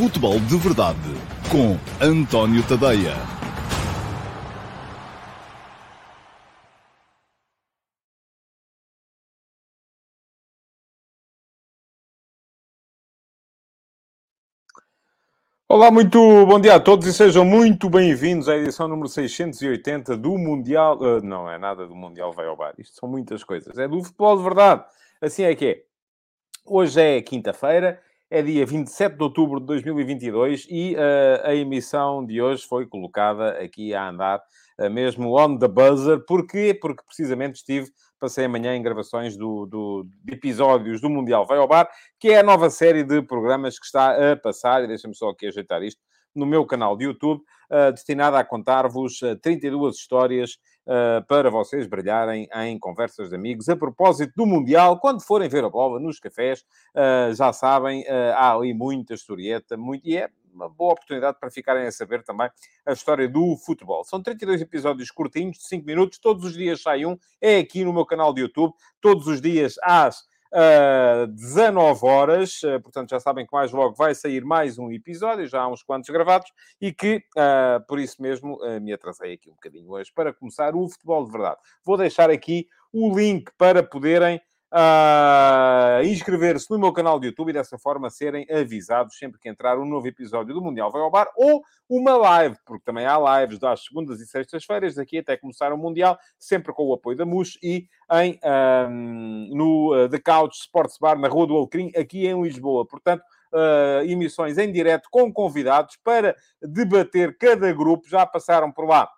Futebol de Verdade com António Tadeia. Olá, muito bom dia a todos e sejam muito bem-vindos à edição número 680 do Mundial. Uh, não é nada do Mundial Vai ao Bar, isto são muitas coisas. É do futebol de verdade. Assim é que é. Hoje é quinta-feira, é dia 27 de outubro de 2022 e uh, a emissão de hoje foi colocada aqui a andar uh, mesmo on the buzzer. Porquê? Porque precisamente estive, passei amanhã em gravações do, do, de episódios do Mundial Vai ao Bar, que é a nova série de programas que está a passar, e deixa-me só aqui ajeitar isto, no meu canal de YouTube, uh, destinada a contar-vos uh, 32 histórias uh, para vocês brilharem em conversas de amigos a propósito do Mundial. Quando forem ver a bola nos cafés, já sabem, há ali muita historieta, muito, e é uma boa oportunidade para ficarem a saber também a história do futebol. São 32 episódios curtinhos, de 5 minutos, todos os dias sai um, é aqui no meu canal de YouTube, todos os dias às uh, 19 horas, uh, portanto já sabem que mais logo vai sair mais um episódio, já há uns quantos gravados, e que uh, por isso mesmo me atrasei aqui um bocadinho hoje para começar o futebol de verdade. Vou deixar aqui o link para poderem uh, inscrever-se no meu canal de YouTube e dessa forma serem avisados sempre que entrar um novo episódio do Mundial Vai ao Bar ou uma live, porque também há lives das segundas e sextas-feiras, daqui até começar o Mundial, sempre com o apoio da MUS e em, no uh, The Couch Sports Bar, na Rua do Alecrim, aqui em Lisboa. Portanto, Uh, emissões em direto com convidados para debater cada grupo. Já passaram por lá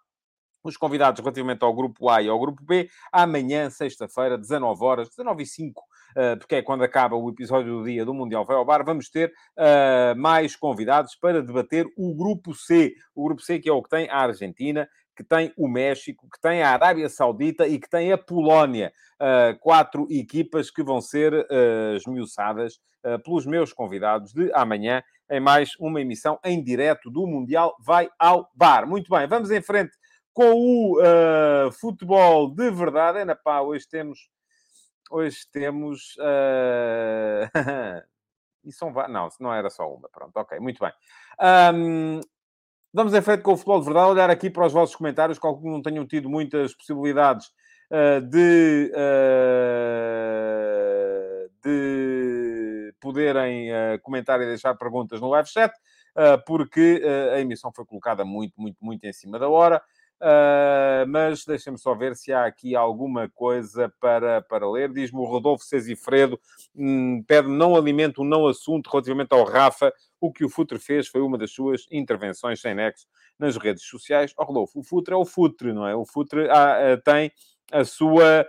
os convidados relativamente ao grupo A e ao grupo B, amanhã, sexta-feira, 19 horas, 19 e 5, eh, porque é quando acaba o episódio do dia do Mundial Vai ao Bar, vamos ter uh, mais convidados para debater o grupo C. O grupo C que é o que tem a Argentina, que tem o México, que tem a Arábia Saudita e que tem a Polónia. Uh, quatro equipas que vão ser uh, esmiuçadas uh, pelos meus convidados de amanhã em mais uma emissão em direto do Mundial Vai ao Bar. Muito bem, vamos em frente com o uh, futebol de verdade. Ana pá, hoje temos. Hoje temos. Uh... e são Não, não era só uma. Pronto, ok, muito bem. Um, vamos em frente com o futebol de verdade. Olhar aqui para os vossos comentários, que alguns não tenham tido muitas possibilidades uh, de. de poderem comentar e deixar perguntas no live chat, porque a emissão foi colocada muito, muito, muito em cima da hora. Uh, mas deixem-me só ver se há aqui alguma coisa para, para ler. Diz-me o Rodolfo Cezifredo, hum, pede-me não alimento, não assunto relativamente ao Rafa. O que o Futre fez foi uma das suas intervenções sem nexo nas redes sociais. Oh, Rodolfo, o Futre é o Futre, não é? O Futre ah, ah, tem a sua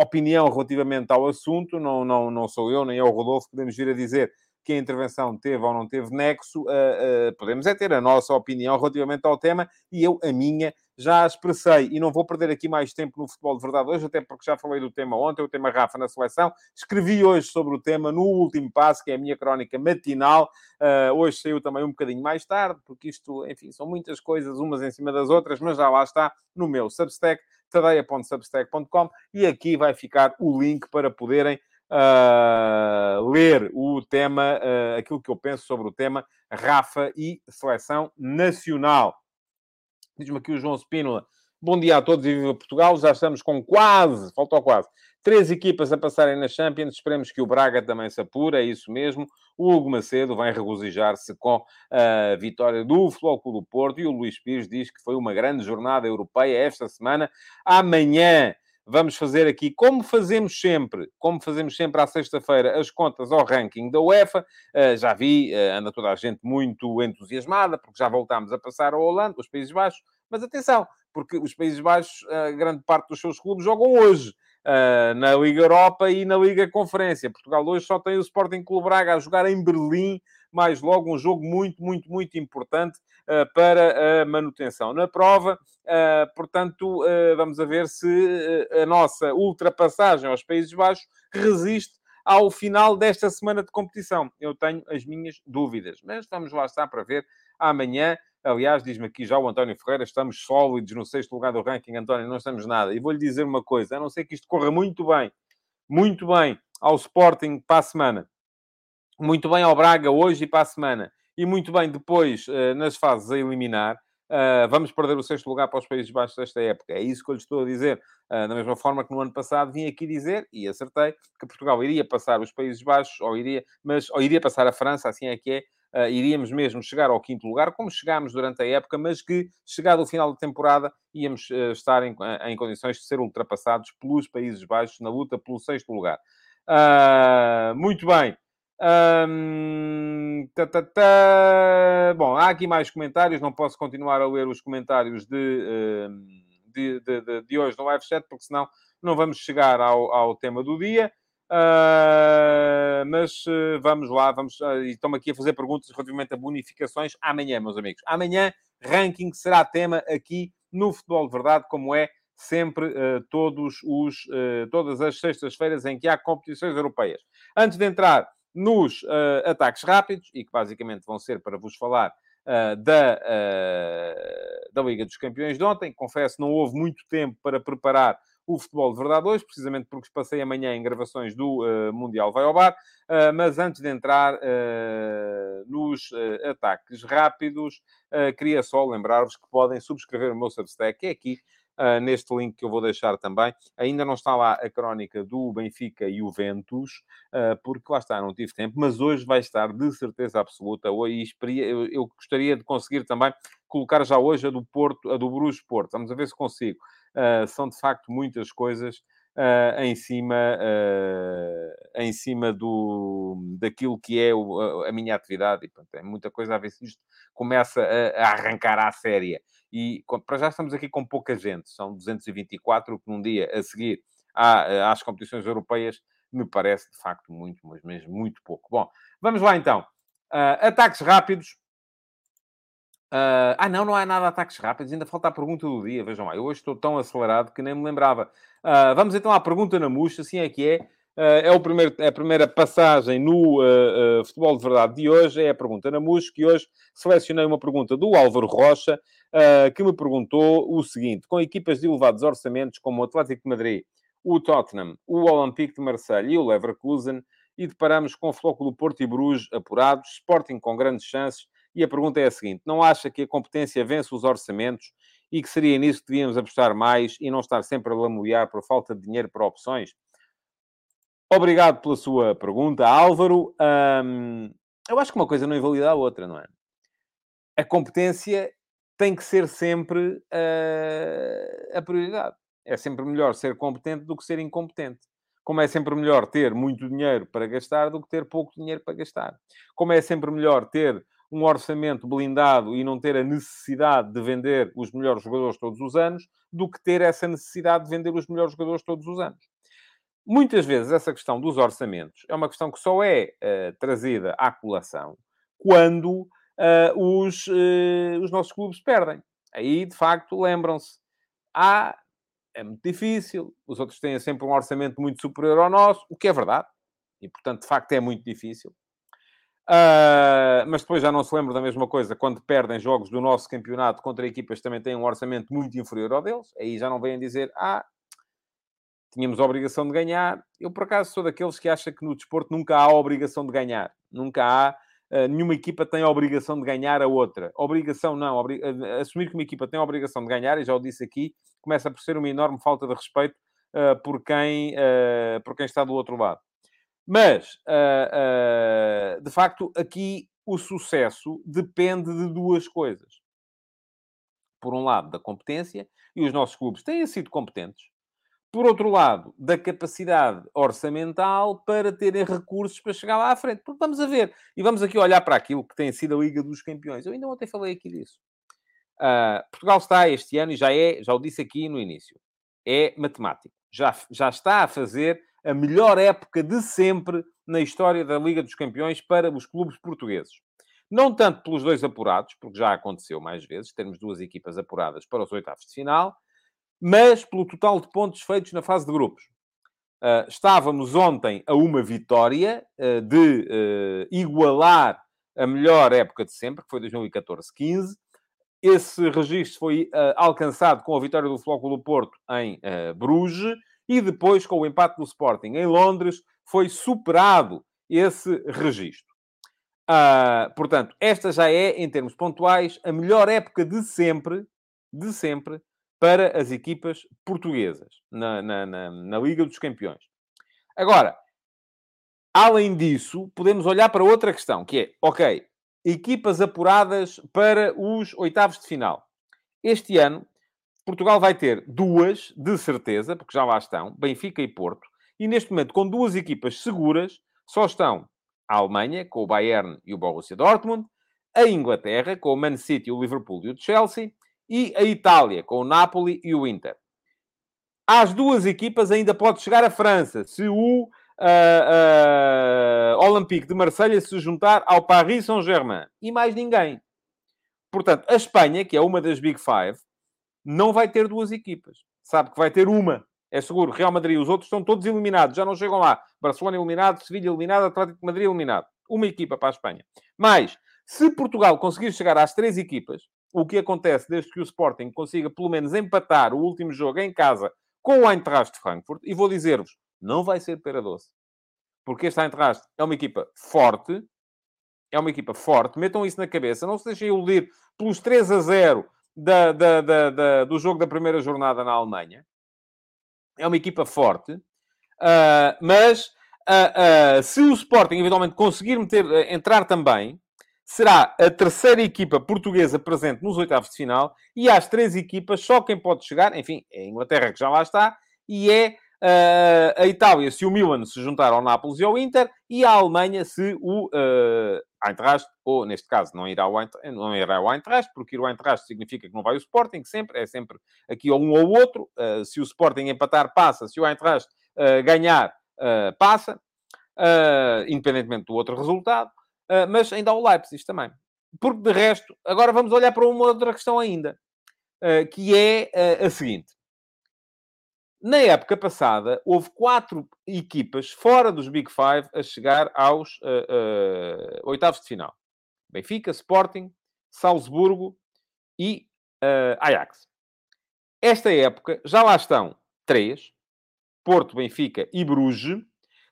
opinião relativamente ao assunto. Não, não, não sou eu, nem é o Rodolfo. Podemos vir a dizer que a intervenção teve ou não teve nexo, uh, uh, podemos é ter a nossa opinião relativamente ao tema e eu a minha já expressei e não vou perder aqui mais tempo no futebol de verdade hoje, até porque já falei do tema ontem, o tema Rafa na seleção. Escrevi hoje sobre o tema no último passo, que é a minha crónica matinal. Uh, hoje saiu também um bocadinho mais tarde, porque isto, enfim, são muitas coisas umas em cima das outras, mas já lá está no meu Substack, tadeia.substack.com, e aqui vai ficar o link para poderem uh, ler o tema, uh, aquilo que eu penso sobre o tema Rafa e seleção nacional. Diz-me aqui o João Spínola. Bom dia a todos e viva Portugal. Já estamos com quase, faltou quase, três equipas a passarem na Champions. Esperemos que o Braga também se apure, é isso mesmo. O Hugo Macedo vai regozijar-se com a vitória do Flóculo do Porto e o Luís Pires diz que foi uma grande jornada europeia esta semana. Amanhã vamos fazer aqui, como fazemos sempre, como fazemos sempre à sexta-feira, as contas ao ranking da UEFA. Uh, já vi, uh, anda toda a gente muito entusiasmada, porque já voltámos a passar ao Holanda, os Países Baixos. Mas atenção, porque os Países Baixos, a uh, grande parte dos seus clubes jogam hoje. Na Liga Europa e na Liga Conferência. Portugal hoje só tem o Sporting Clube Braga a jogar em Berlim, mais logo um jogo muito, muito, muito importante uh, para a manutenção na prova. Uh, portanto, vamos a ver se a nossa ultrapassagem aos Países Baixos resiste ao final desta semana de competição. Eu tenho as minhas dúvidas, mas vamos lá estar para ver amanhã. Aliás, diz-me aqui já o António Ferreira, estamos sólidos no sexto lugar do ranking. António, não estamos nada. E vou-lhe dizer uma coisa, a não ser que isto corra muito bem, muito bem ao Sporting para a semana, muito bem ao Braga hoje e para a semana, E muito bem, depois, nas fases a eliminar, Uh, vamos perder o sexto lugar para os Países Baixos desta época. É isso que eu lhe estou a dizer. Uh, da mesma forma que no ano passado vim aqui dizer, e acertei, que Portugal iria passar os Países Baixos, ou iria, mas, ou iria passar a França, assim é que é, uh, iríamos mesmo chegar ao quinto lugar, como chegámos durante a época, mas que, chegado o final da temporada, íamos estar em, em, condições de ser ultrapassados pelos Países Baixos na luta pelo sexto lugar. muito bem. Tá, tá, tá. Bom, há aqui mais comentários, não posso continuar a ler os comentários de, de, de, de hoje no live chat, porque senão não vamos chegar ao, ao tema do dia. Uh, mas uh, vamos lá, vamos. Uh, estão aqui a fazer perguntas relativamente a bonificações amanhã, meus amigos. Amanhã, ranking será tema aqui no Futebol de Verdade, como é sempre todos os, todas as sextas-feiras em que há competições europeias. Antes de entrar nos uh, ataques rápidos, e que basicamente vão ser para vos falar uh, da, uh, da Liga dos Campeões de ontem. Confesso, não houve muito tempo para preparar o Futebol de Verdade hoje, precisamente porque passei amanhã em gravações do Mundial Vai ao Bar. mas antes de entrar nos ataques rápidos, queria só lembrar-vos que podem subscrever o meu Substack, que é aqui uh, neste link que eu vou deixar também. Ainda não está lá a crónica do Benfica e o Ventus, uh, porque lá está, não tive tempo, mas hoje vai estar de certeza absoluta. Eu, gostaria de conseguir também colocar já hoje a do Porto, a do Bruges Porto. Vamos ver se consigo. Uh, são de facto muitas coisas uh, em cima, uh, em cima do, daquilo que é o, a, minha atividade. E, portanto, é muita coisa a ver se isto começa a, a arrancar à séria. E para já estamos aqui com pouca gente, são 224, que num dia a seguir à, às competições europeias me parece de facto muito, mas mesmo muito pouco. Bom, vamos lá então. Uh, ataques rápidos. Uh, ah, não, não há nada de ataques rápidos, ainda falta a pergunta do dia. Vejam lá, eu hoje estou tão acelerado que nem me lembrava. Uh, vamos então à pergunta na murcha, assim é que é. Uh, é, o primeiro, é a primeira passagem no Futebol de Verdade de hoje, é a pergunta na MUS, que hoje selecionei uma pergunta do Álvaro Rocha, que me perguntou o seguinte: com equipas de elevados orçamentos como o Atlético de Madrid, o Tottenham, o Olympique de Marseille e o Leverkusen, e deparamos com o Flóculo Porto e Bruges apurados, Sporting com grandes chances, e a pergunta é a seguinte: não acha que a competência vence os orçamentos e que seria nisso que devíamos apostar mais e não estar sempre a lamoiar por falta de dinheiro para opções? Obrigado pela sua pergunta, Álvaro. eu acho que uma coisa não invalida a outra, não é? A competência tem que ser sempre uh, a prioridade. É sempre melhor ser competente do que ser incompetente. Como é sempre melhor ter muito dinheiro para gastar do que ter pouco dinheiro para gastar. Como é sempre melhor ter um orçamento blindado e não ter a necessidade de vender os melhores jogadores todos os anos, do que ter essa necessidade de vender os melhores jogadores todos os anos. Muitas vezes essa questão dos orçamentos é uma questão que só é uh, trazida à colação quando uh, os, uh, os nossos clubes perdem. Aí, de facto, lembram-se. Ah, é muito difícil, os outros têm sempre um orçamento muito superior ao nosso, o que é verdade. E, portanto, de facto, é muito difícil. Uh, mas depois já não se lembra da mesma coisa quando perdem jogos do nosso campeonato contra equipas que também têm um orçamento muito inferior ao deles. Aí já não vêm dizer, ah, tínhamos a obrigação de ganhar. Eu, por acaso, sou daqueles que acha que no desporto nunca há obrigação de ganhar. Nunca há. Uh, nenhuma equipa tem a obrigação de ganhar a outra. Obrigação não. Obri... Uh, assumir que uma equipa tem a obrigação de ganhar, e já o disse aqui, começa por ser uma enorme falta de respeito uh, por, quem, por quem está do outro lado. Mas, de facto, aqui o sucesso depende de duas coisas. Por um lado, da competência, e os nossos clubes têm sido competentes, por outro lado, da capacidade orçamental para terem recursos para chegar lá à frente. Porque vamos a ver, e vamos aqui olhar para aquilo que tem sido a Liga dos Campeões. Eu ainda ontem falei aqui disso. Uh, Portugal está este ano, e já é, já o disse aqui no início, é matemático. Já, já está a fazer a melhor época de sempre na história da Liga dos Campeões para os clubes portugueses. Não tanto pelos dois apurados, porque já aconteceu mais vezes, termos duas equipas apuradas para os oitavos de final, mas pelo total de pontos feitos na fase de grupos. Uh, estávamos ontem a uma vitória uh, de uh, igualar a melhor época de sempre, que foi 2014-15. Esse registro foi alcançado com a vitória do Flóculo Porto em Bruges e depois com o empate do Sporting em Londres foi superado esse registro. Uh, portanto, esta já é, em termos pontuais, a melhor época de sempre, de sempre, para as equipas portuguesas na, na, na, na Liga dos Campeões. Agora, além disso, podemos olhar para outra questão, que é, ok, equipas apuradas para os oitavos de final. Este ano, Portugal vai ter duas, de certeza, porque já lá estão, Benfica e Porto, e neste momento, com duas equipas seguras, só estão a Alemanha, com o Bayern e o Borussia Dortmund, a Inglaterra, com o Man City, o Liverpool e o Chelsea, e a Itália, com o Napoli e o Inter. Às duas equipas ainda pode chegar a França, se o uh, uh, Olympique de Marselha se juntar ao Paris Saint-Germain. E mais ninguém. Portanto, a Espanha, que é uma das Big Five, não vai ter duas equipas. Sabe que vai ter uma é seguro. Real Madrid, os outros estão todos eliminados, já não chegam lá. Barcelona eliminado, Sevilha eliminado, Atlético de Madrid eliminado. Uma equipa para a Espanha. Mas, se Portugal conseguir chegar às três equipas, o que acontece desde que o Sporting consiga pelo menos empatar o último jogo em casa com o Eintracht de Frankfurt, e vou dizer-vos, não vai ser pera doce. Porque este Eintracht é uma equipa forte, é uma equipa forte, metam isso na cabeça, não se deixem iludir pelos 3 a 0 da, da, da, do jogo da primeira jornada na Alemanha. É uma equipa forte, uh, mas uh, uh, se o Sporting eventualmente conseguir meter, entrar também, será a terceira equipa portuguesa presente nos oitavos de final e às três equipas, só quem pode chegar, enfim, é a Inglaterra que já lá está, e é a Itália se o Milan se juntar ao Nápoles e ao Inter, e a Alemanha se o Eintracht, ou neste caso não irá ao Eintracht, não irá ao Eintracht, porque ir ao Eintracht significa que não vai o Sporting, sempre, é sempre aqui ou um ou outro. Uh, se o Sporting empatar, passa. Se o Eintracht uh, ganhar, uh, passa. independentemente do outro resultado. mas ainda há o Leipzig também. Porque, de resto, agora vamos olhar para uma outra questão ainda. que é a seguinte. Na época passada, houve quatro equipas fora dos Big Five a chegar aos uh, uh, oitavos de final. Benfica, Sporting, Salzburgo e uh, Ajax. Esta época já lá estão três, Porto, Benfica e Bruges,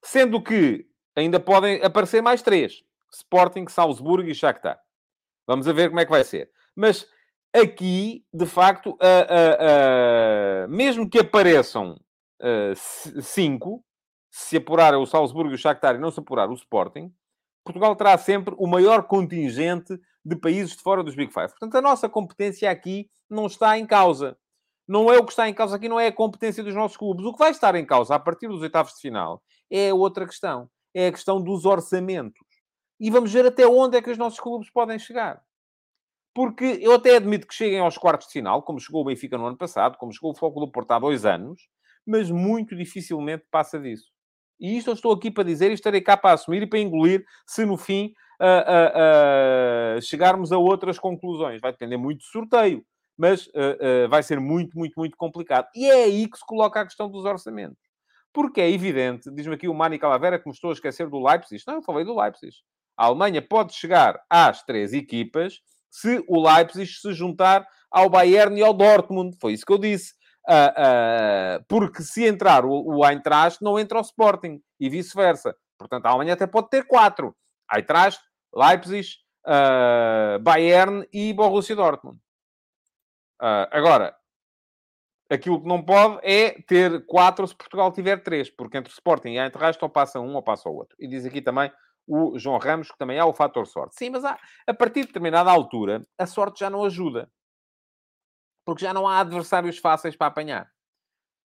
sendo que ainda podem aparecer mais três, Sporting, Salzburgo e Shakhtar. Vamos a ver como é que vai ser. Mas aqui, de facto, mesmo que apareçam cinco, se apurar o Salzburgo e o Shakhtar e não se apurar o Sporting, Portugal terá sempre o maior contingente de países de fora dos Big Five. Portanto, a nossa competência aqui não está em causa. Não é o que está em causa aqui, não é a competência dos nossos clubes. O que vai estar em causa a partir dos oitavos de final é outra questão. É a questão dos orçamentos. E vamos ver até onde é que os nossos clubes podem chegar porque eu até admito que cheguem aos quartos de final, como chegou o Benfica no ano passado, como chegou o Foco do Porto há dois anos, mas muito dificilmente passa disso. E isto eu estou aqui para dizer e estarei cá para assumir e para engolir se no fim uh, uh, uh, chegarmos a outras conclusões. Vai depender muito do sorteio, mas vai ser muito, muito, muito complicado. E é aí que se coloca a questão dos orçamentos. Porque é evidente, diz-me aqui o Mani Calavera que me estou a esquecer do Leipzig. Não, eu falei do Leipzig. A Alemanha pode chegar às três equipas se o Leipzig se juntar ao Bayern e ao Dortmund. Foi isso que eu disse. Uh, uh, porque se entrar o, o Eintracht, não entra o Sporting. E vice-versa. Portanto, a Alemanha até pode ter quatro. Eintracht, Leipzig, uh, Bayern e Borussia Dortmund. agora, aquilo que não pode é ter quatro se Portugal tiver três. Porque entre o Sporting e a Eintracht ou passa um ou passa o outro. E diz aqui também o João Ramos, que também há o fator sorte. Sim, mas há, a partir de determinada altura, a sorte já não ajuda. Porque já não há adversários fáceis para apanhar.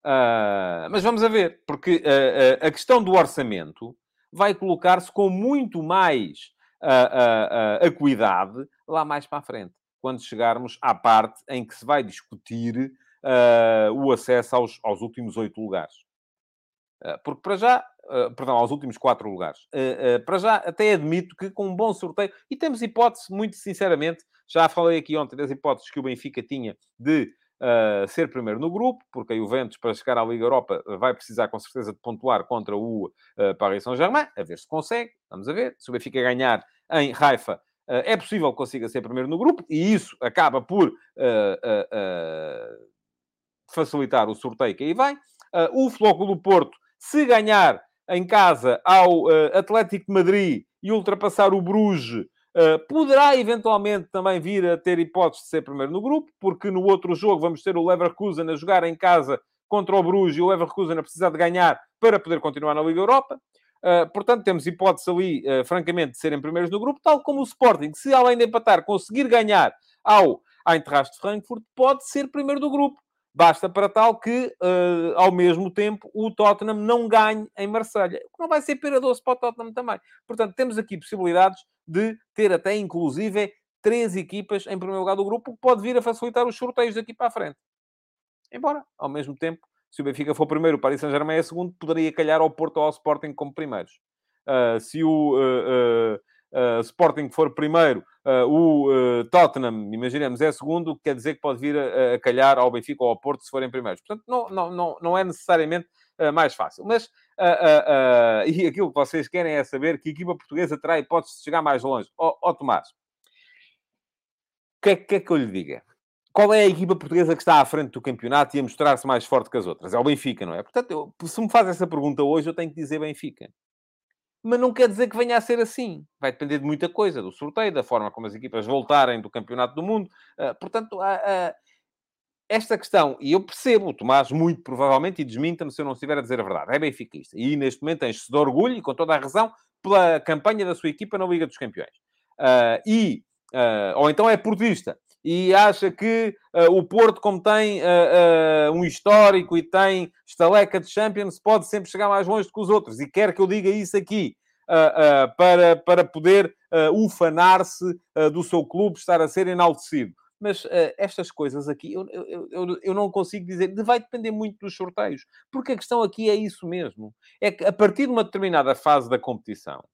Uh, mas vamos a ver, porque uh, uh, a questão do orçamento vai colocar-se com muito mais acuidade lá mais para a frente, quando chegarmos à parte em que se vai discutir o acesso aos, aos últimos oito lugares. porque para já Uh, perdão, aos últimos quatro lugares. Uh, uh, para já, até admito que com um bom sorteio, e temos hipótese, muito sinceramente, já falei aqui ontem das hipóteses que o Benfica tinha de ser primeiro no grupo, porque a Juventus, para chegar à Liga Europa, vai precisar com certeza de pontuar contra o Paris Saint-Germain, a ver se consegue, vamos a ver. Se o Benfica ganhar em Haifa, é possível que consiga ser primeiro no grupo, e isso acaba por facilitar o sorteio que aí vem. o Flóculo do Porto, se ganhar em casa ao uh, Atlético de Madrid e ultrapassar o Bruges, Uh, poderá eventualmente também vir a ter hipótese de ser primeiro no grupo, porque no outro jogo vamos ter o Leverkusen a jogar em casa contra o Bruges e o Leverkusen a precisar de ganhar para poder continuar na Liga Europa. Uh, portanto, temos hipótese ali, uh, francamente, de serem primeiros no grupo, tal como o Sporting, se além de empatar conseguir ganhar ao Eintracht de Frankfurt, pode ser primeiro do grupo. Basta para tal que, uh, ao mesmo tempo, o Tottenham não ganhe em Marselha. O que não vai ser pera doce para o Tottenham também. Portanto, temos aqui possibilidades de ter até, inclusive, três equipas em primeiro lugar do grupo, que pode vir a facilitar os sorteios daqui para a frente. Embora, ao mesmo tempo, se o Benfica for primeiro, o Paris Saint-Germain é segundo, poderia calhar ao Porto ou ao Sporting como primeiros. Uh, se o uh, uh, Sporting for primeiro, o Tottenham, imaginemos, é segundo, quer dizer que pode vir a, a, calhar ao Benfica ou ao Porto se forem primeiros. Portanto, não, não, não, não é necessariamente mais fácil. Mas, e aquilo que vocês querem é saber que a equipa portuguesa terá hipótese de chegar mais longe. Ó oh, oh, Tomás, o que, é, que é que eu lhe diga? Qual é a equipa portuguesa que está à frente do campeonato e a mostrar-se mais forte que as outras? É o Benfica, não é? Portanto, eu, se me faz essa pergunta hoje, eu tenho que dizer Benfica. Mas não quer dizer que venha a ser assim. Vai depender de muita coisa, do sorteio, da forma como as equipas voltarem do Campeonato do Mundo. Uh, portanto, uh, uh, esta questão, e eu percebo, Tomás, muito provavelmente, e desminta-me se eu não estiver a dizer a verdade, é benfiquista. E neste momento enche-se de orgulho, e com toda a razão, pela campanha da sua equipa na Liga dos Campeões. e, ou então é portista e acha que uh, o Porto, como tem uh, uh, um histórico e tem estaleca de Champions, pode sempre chegar mais longe do que os outros. E quer que eu diga isso aqui para, para poder ufanar-se do seu clube, estar a ser enaltecido. Mas estas coisas aqui, eu, eu, eu, eu não consigo dizer. Vai depender muito dos sorteios. Porque a questão aqui é isso mesmo. É que a partir de uma determinada fase da competição,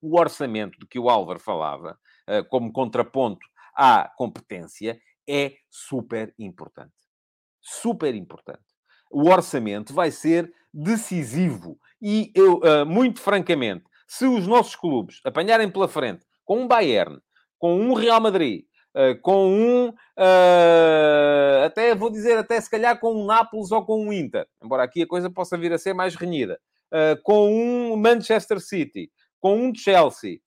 o orçamento de que o Álvaro falava, como contraponto à competência é super importante. Super importante. O orçamento vai ser decisivo. E eu, uh, muito francamente, se os nossos clubes apanharem pela frente com um Bayern, com um Real Madrid, uh, com um. Uh, até vou dizer, até se calhar com um Nápoles ou com um Inter, embora aqui a coisa possa vir a ser mais renhida, com um Manchester City, com um Chelsea,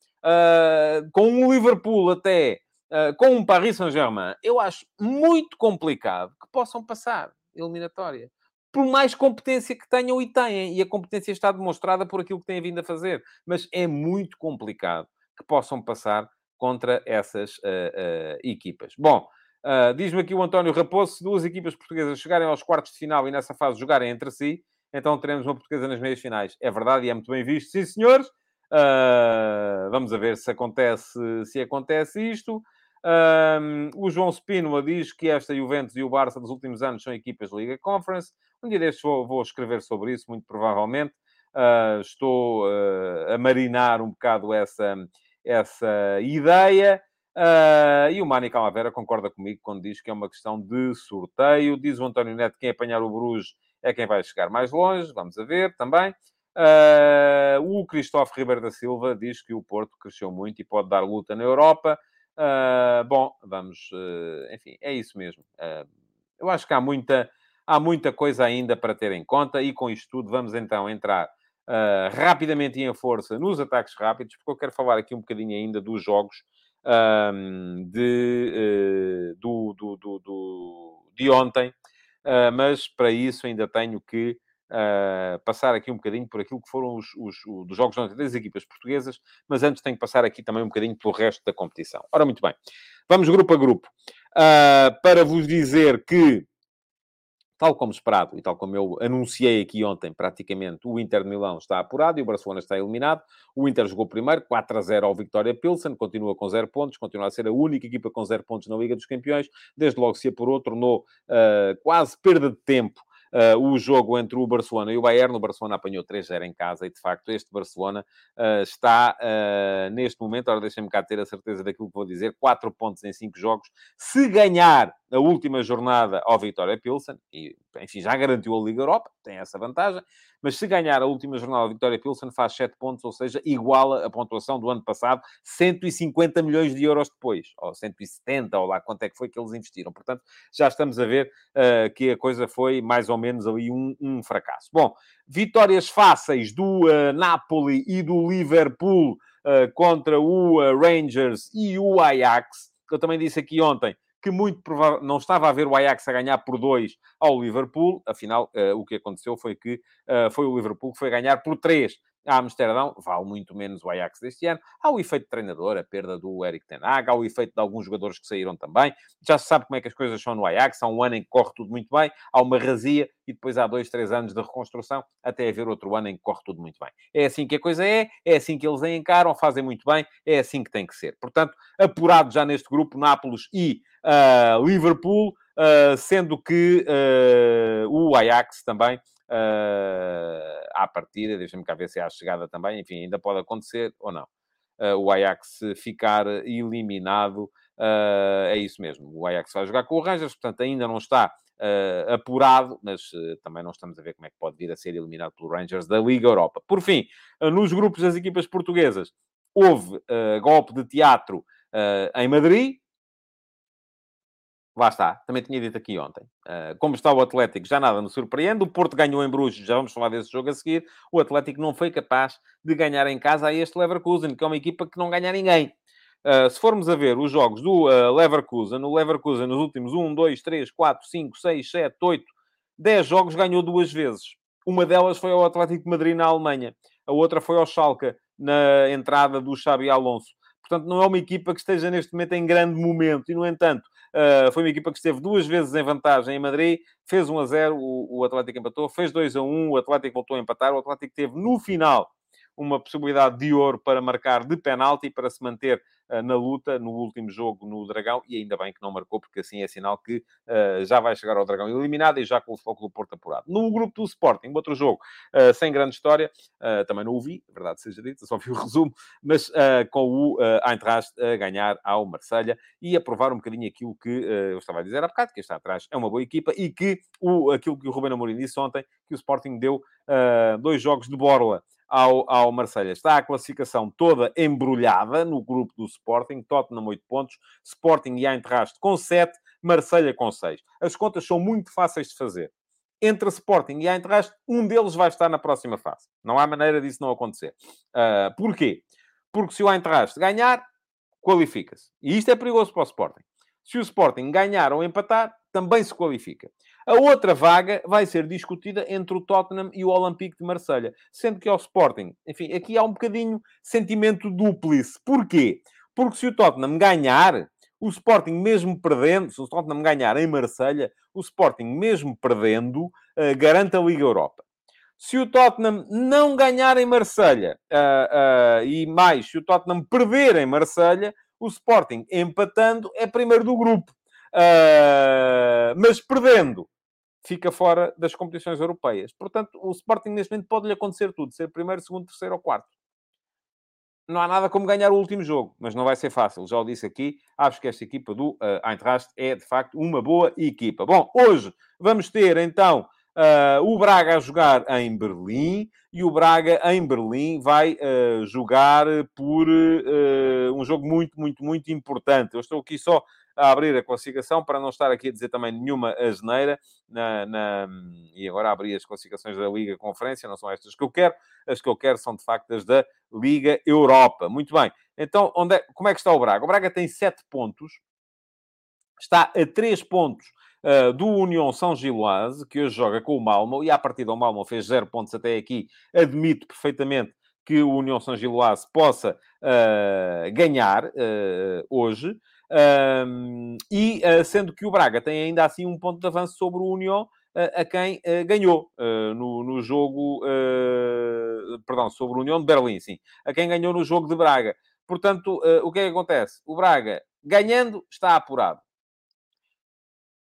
com um Liverpool até, uh, com um Paris Saint-Germain, eu acho muito complicado que possam passar eliminatória. Por mais competência que tenham e têm, e a competência está demonstrada por aquilo que têm vindo a fazer, mas é muito complicado que possam passar contra essas uh, uh, equipas. Bom, uh, diz-me aqui o António Raposo: se duas equipas portuguesas chegarem aos quartos de final e nessa fase jogarem entre si, então teremos uma portuguesa nas meias finais. É verdade e é muito bem visto, sim senhores. vamos a ver se acontece, se acontece isto. Um, o João Spínola diz que esta Juventus e o Barça dos últimos anos são equipas Liga Conference. Um dia destes vou, vou escrever sobre isso, muito provavelmente. Uh, estou uh, a marinar um bocado essa, essa ideia. Uh, e o Mani Calavera concorda comigo quando diz que é uma questão de sorteio. Diz o António Neto que quem apanhar o Bruges é quem vai chegar mais longe. Vamos a ver também. O Cristóvão Ribeiro da Silva diz que o Porto cresceu muito e pode dar luta na Europa. Uh, bom, vamos, uh, enfim, é isso mesmo. Uh, eu acho que há muita, há muita coisa ainda para ter em conta e com isto tudo vamos então entrar rapidamente e em força nos ataques rápidos, porque eu quero falar aqui um bocadinho ainda dos jogos de, do, do, do, do, de ontem, mas para isso ainda tenho que uh, passar aqui um bocadinho por aquilo que foram os, os, os dos jogos das equipas portuguesas, mas antes tenho que passar aqui também um bocadinho pelo resto da competição. Ora, muito bem. Vamos grupo a grupo. Uh, para vos dizer que, tal como esperado e tal como eu anunciei aqui ontem, praticamente o Inter de Milão está apurado e o Barcelona está eliminado. O Inter jogou primeiro, 4 a 0 ao Vitória Pilsen, continua com 0 pontos, continua a ser a única equipa com 0 pontos na Liga dos Campeões. Desde logo se apurou, tornou uh, quase perda de tempo uh, o jogo entre o Barcelona e o Bayern. O Barcelona apanhou 3-0 em casa e, de facto, este Barcelona uh, está uh, neste momento, ora deixem-me cá ter a certeza daquilo que vou dizer, 4 pontos em 5 jogos. Se ganhar a última jornada ao Vitória Pilsen, e, enfim, já garantiu a Liga Europa, tem essa vantagem, mas se ganhar a última jornada ao Vitória Pilsen, faz 7 pontos, ou seja, iguala a pontuação do ano passado, 150 milhões de euros depois, ou 170, ou lá quanto é que foi que eles investiram. Portanto, já estamos a ver uh, que a coisa foi mais ou menos ali um, um fracasso. Bom, vitórias fáceis do uh, Napoli e do Liverpool uh, contra o Rangers e o Ajax, que eu também disse aqui ontem, que muito provavelmente não estava a ver o Ajax a ganhar por 2 ao Liverpool, afinal, uh, o que aconteceu foi que uh, foi o Liverpool que foi ganhar por 3 a Amsterdão, vale muito menos o Ajax deste ano. Há o efeito treinador, a perda do Eric Ten Hag, há o efeito de alguns jogadores que saíram também. Já se sabe como é que as coisas são no Ajax, há um ano em que corre tudo muito bem, há uma razia e depois há dois, três anos de reconstrução, até haver outro ano em que corre tudo muito bem. É assim que a coisa é, é assim que eles a encaram, fazem muito bem, é assim que tem que ser. Portanto, apurado já neste grupo, Nápoles e uh, Liverpool, uh, sendo que uh, o Ajax também uh, à partida, deixa-me cá ver se há chegada também, enfim, ainda pode acontecer ou não. Uh, o Ajax ficar eliminado, uh, é isso mesmo. O Ajax vai jogar com o Rangers, portanto ainda não está uh, apurado, mas também não estamos a ver como é que pode vir a ser eliminado pelo Rangers da Liga Europa. Por fim, nos grupos das equipas portuguesas, houve golpe de teatro em Madrid, Lá está, também tinha dito aqui ontem. Uh, como está o Atlético, já nada me surpreende. O Porto ganhou em Bruges, já vamos falar desse jogo a seguir. O Atlético não foi capaz de ganhar em casa a este Leverkusen, que é uma equipa que não ganha ninguém. Uh, se formos a ver os jogos do uh, Leverkusen, o Leverkusen nos últimos 1, 2, 3, 4, 5, 6, 7, 8, 10 jogos ganhou duas vezes. Uma delas foi ao Atlético de Madrid na Alemanha. A outra foi ao Schalke, na entrada do Xabi Alonso. Portanto, não é uma equipa que esteja neste momento em grande momento. E, no entanto, Uh, foi uma equipa que esteve duas vezes em vantagem em Madrid, fez 1 a 0, o, o Atlético empatou, fez 2 a 1, o Atlético voltou a empatar, o Atlético teve no final uma possibilidade de ouro para marcar de penalti para se manter na luta no último jogo no Dragão e ainda bem que não marcou, porque assim é sinal que uh, já vai chegar ao Dragão eliminado e já com o foco do Porto apurado. No grupo do Sporting, outro jogo uh, sem grande história, também não o vi, verdade seja dita, só vi o resumo, mas com o uh, Eintracht a ganhar ao Marselha e a provar um bocadinho aquilo que eu estava a dizer há bocado, que está atrás é uma boa equipa e que o, aquilo que o Ruben Amorim disse ontem, que o Sporting deu dois jogos de borla ao, ao Marselha Está a classificação toda embrulhada no grupo do Sporting, Tottenham 8 pontos, Sporting e Eintracht com 7, Marselha com 6. As contas são muito fáceis de fazer. Entre Sporting e Eintracht, um deles vai estar na próxima fase. Não há maneira disso não acontecer. Uh, porquê? Porque se o Eintracht ganhar, qualifica-se. E isto é perigoso para o Sporting. Se o Sporting ganhar ou empatar, também se qualifica. A outra vaga vai ser discutida entre o Tottenham e o Olympique de Marselha, sendo que ao Sporting, enfim, aqui há um bocadinho sentimento duplice. Porquê? Porque se o Tottenham ganhar, o Sporting mesmo perdendo, se o Tottenham ganhar em Marselha, o Sporting mesmo perdendo, uh, garante a Liga Europa. Se o Tottenham não ganhar em Marselha, uh, uh, e mais, se o Tottenham perder em Marselha, o Sporting empatando é primeiro do grupo. mas perdendo, fica fora das competições europeias. Portanto, o Sporting neste momento pode-lhe acontecer tudo, ser primeiro, segundo, terceiro ou quarto. Não há nada como ganhar o último jogo, mas não vai ser fácil. Já o disse aqui, acho que esta equipa do uh, Eintracht é, de facto, uma boa equipa. Bom, hoje vamos ter, então, uh, o Braga a jogar em Berlim e o Braga, em Berlim, vai uh, jogar por um jogo muito, muito, muito importante. Eu estou aqui só a abrir a classificação, para não estar aqui a dizer também nenhuma asneira, na, na, e agora abri as classificações da Liga Conferência, não são estas que eu quero, as que eu quero são de facto as da Liga Europa. Muito bem, então onde é, como é que está o Braga? O Braga tem 7 pontos, está a 3 pontos Uh, do União São Giloase, que hoje joga com o Malmo, e a partir do Malmo fez 0 pontos até aqui, admito perfeitamente que o União São Giloase possa uh, ganhar uh, hoje. Um, e uh, sendo que o Braga tem ainda assim um ponto de avanço sobre o União, uh, a quem uh, ganhou no, no, jogo, perdão, sobre o União de Berlim, sim, a quem ganhou no jogo de Braga. Portanto, o que é que acontece? O Braga, ganhando, está apurado.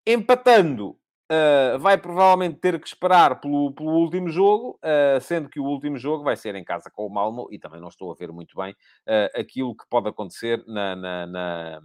Empatando, vai provavelmente ter que esperar pelo, pelo último jogo, sendo que o último jogo vai ser em casa com o Malmo, e também não estou a ver muito bem aquilo que pode acontecer na, na, na,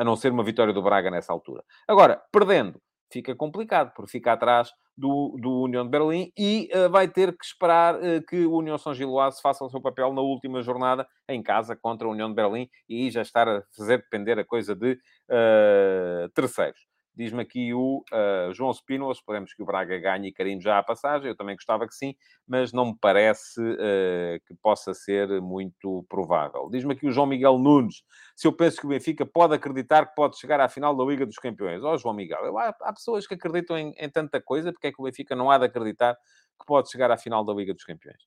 a não ser uma vitória do Braga nessa altura. Agora, perdendo, fica complicado, porque fica atrás do, do União de Berlim e uh, vai ter que esperar uh, que o União São Giloase faça o seu papel na última jornada em casa contra a União de Berlim e já estar a fazer depender a coisa de uh, terceiros. Diz-me aqui o uh, João Spinoza, esperemos que o Braga ganhe e carimbe já a passagem. Eu também gostava que sim, mas não me parece uh, que possa ser muito provável. Diz-me aqui o João Miguel Nunes, se eu penso que o Benfica pode acreditar que pode chegar à final da Liga dos Campeões. Ó, oh, João Miguel, eu, há, há, pessoas que acreditam em, em tanta coisa, porque é que o Benfica não há de acreditar que pode chegar à final da Liga dos Campeões?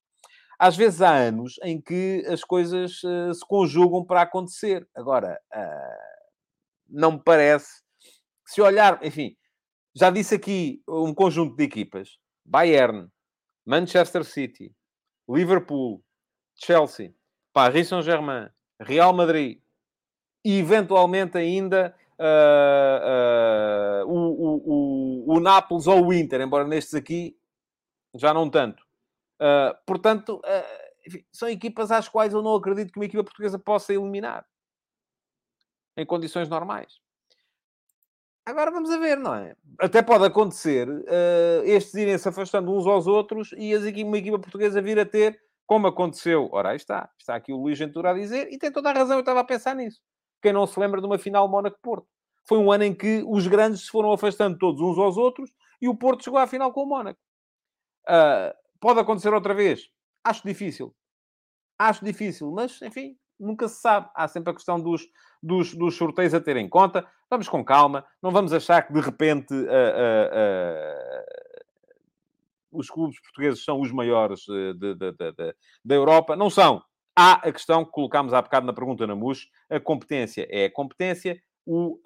Às vezes há anos em que as coisas uh, se conjugam para acontecer. Agora, não me parece se olhar, enfim, já disse aqui um conjunto de equipas: Bayern, Manchester City, Liverpool, Chelsea, Paris Saint-Germain, Real Madrid e eventualmente ainda uh, uh, o, o, o, o Nápoles ou o Inter, embora nestes aqui já não tanto. Uh, portanto, enfim, são equipas às quais eu não acredito que uma equipa portuguesa possa eliminar em condições normais. Agora vamos a ver, não é? Até pode acontecer uh, estes irem se afastando uns aos outros e as, uma equipa portuguesa vir a ter, como aconteceu. Ora, aí está. Está aqui o Luís Ventura a dizer, e tem toda a razão, eu estava a pensar nisso. Quem não se lembra de uma final Mónaco-Porto? Foi um ano em que os grandes se foram afastando todos uns aos outros e o Porto chegou à final com o Mónaco. Uh, pode acontecer outra vez? Acho difícil. Acho difícil, mas, enfim, nunca se sabe. Há sempre a questão dos, dos, dos sorteios a ter em conta. Vamos com calma, não vamos achar que de repente uh, uh, uh, os clubes portugueses são os maiores da Europa. Não são. Há a questão que colocámos há bocado na pergunta na MUS: a competência é a competência, o,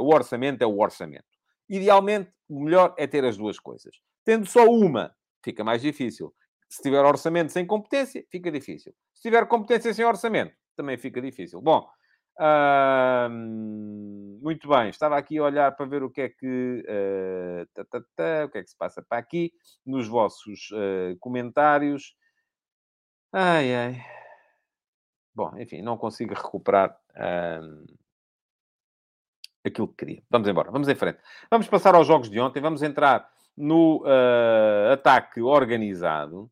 o orçamento é o orçamento. Idealmente, o melhor é ter as duas coisas. Tendo só uma, fica mais difícil. Se tiver orçamento sem competência, fica difícil. Se tiver competência sem orçamento, também fica difícil. Bom, muito bem, estava aqui a olhar para ver o que é que, uh, tá, tá, tá, o que, é que se passa para aqui nos vossos uh, comentários. Ai, ai. Bom, enfim, não consigo recuperar aquilo que queria. Vamos embora, vamos em frente. Vamos passar aos jogos de ontem, vamos entrar no uh, ataque organizado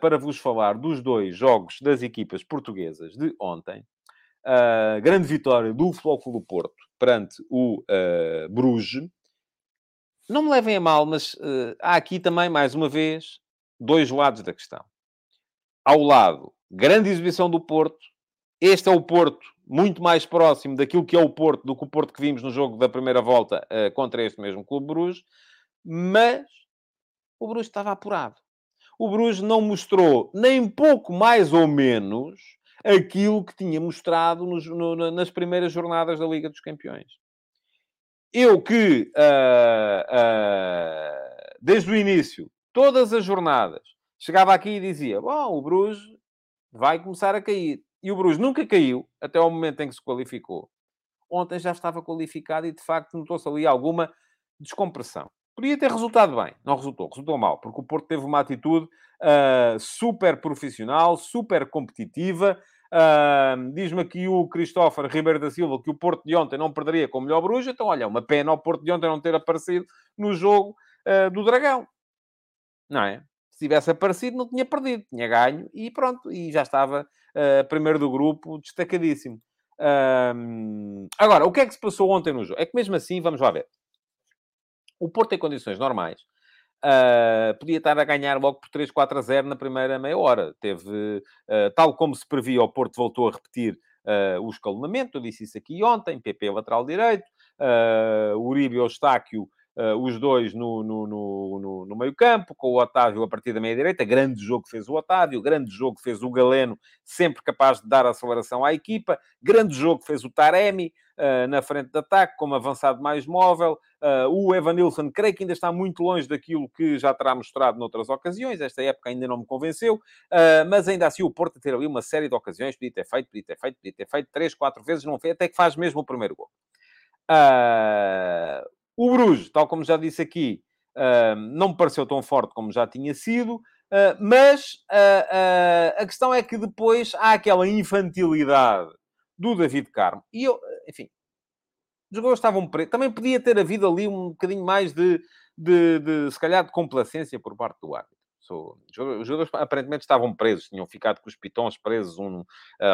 para vos falar dos dois jogos das equipas portuguesas de ontem uh, grande vitória do do Porto perante o uh, Bruges. Não me levem a mal, mas uh, há aqui também, mais uma vez, dois lados da questão. Ao lado, grande exibição do Porto. Este é o Porto muito mais próximo daquilo que é o Porto do que o Porto que vimos no jogo da primeira volta uh, contra este mesmo Clube Bruges. Mas o Bruges estava apurado. O Bruges não mostrou nem pouco mais ou menos aquilo que tinha mostrado nos, no, nas primeiras jornadas da Liga dos Campeões. Eu que, uh, uh, desde o início, todas as jornadas, chegava aqui e dizia: Bom, o Bruges vai começar a cair. E o Bruges nunca caiu, até ao momento em que se qualificou. Ontem já estava qualificado e, de facto, notou-se ali alguma descompressão. Podia ter resultado bem, não resultou, resultou mal, porque o Porto teve uma atitude uh, super profissional, super competitiva. Uh, Diz-me aqui o Christopher Ribeiro da Silva que o Porto de ontem não perderia com o melhor Bruxa, então olha, uma pena o Porto de ontem não ter aparecido no jogo uh, do Dragão, não é? Se tivesse aparecido, não tinha perdido, tinha ganho e pronto, e já estava primeiro do grupo, destacadíssimo. agora, o que é que se passou ontem no jogo? É que mesmo assim, vamos lá ver. O Porto, em condições normais, uh, podia estar a ganhar logo por 3, 4 a 0 na primeira meia hora. Teve, uh, tal como se previa, o Porto voltou a repetir uh, o escalonamento. Eu disse isso aqui ontem. PP lateral direito, uh, Uribe Eustáquio Uh, os dois no, no, no, no, meio campo, com o Otávio a partir da meia-direita. Grande jogo fez o Otávio, grande jogo fez o Galeno, sempre capaz de dar aceleração à equipa. Grande jogo fez o Taremi uh, na frente de ataque, como avançado mais móvel. Uh, o Evanilson, creio que ainda está muito longe daquilo que já terá mostrado noutras ocasiões. Esta época ainda não me convenceu, mas ainda assim o Porto ter ali uma série de ocasiões, podia ter feito, podia ter feito, podia ter feito, três, quatro vezes, não fez, até que faz mesmo o primeiro gol. O Bruges, tal como já disse aqui, uh, não me pareceu tão forte como já tinha sido, uh, mas uh, a questão é que depois há aquela infantilidade do David Carmo. E eu, enfim, os jogadores estavam presos. Também podia ter havido ali um bocadinho mais de, de, de se calhar, de complacência por parte do árbitro. Os jogadores aparentemente estavam presos, tinham ficado com os pitons presos, um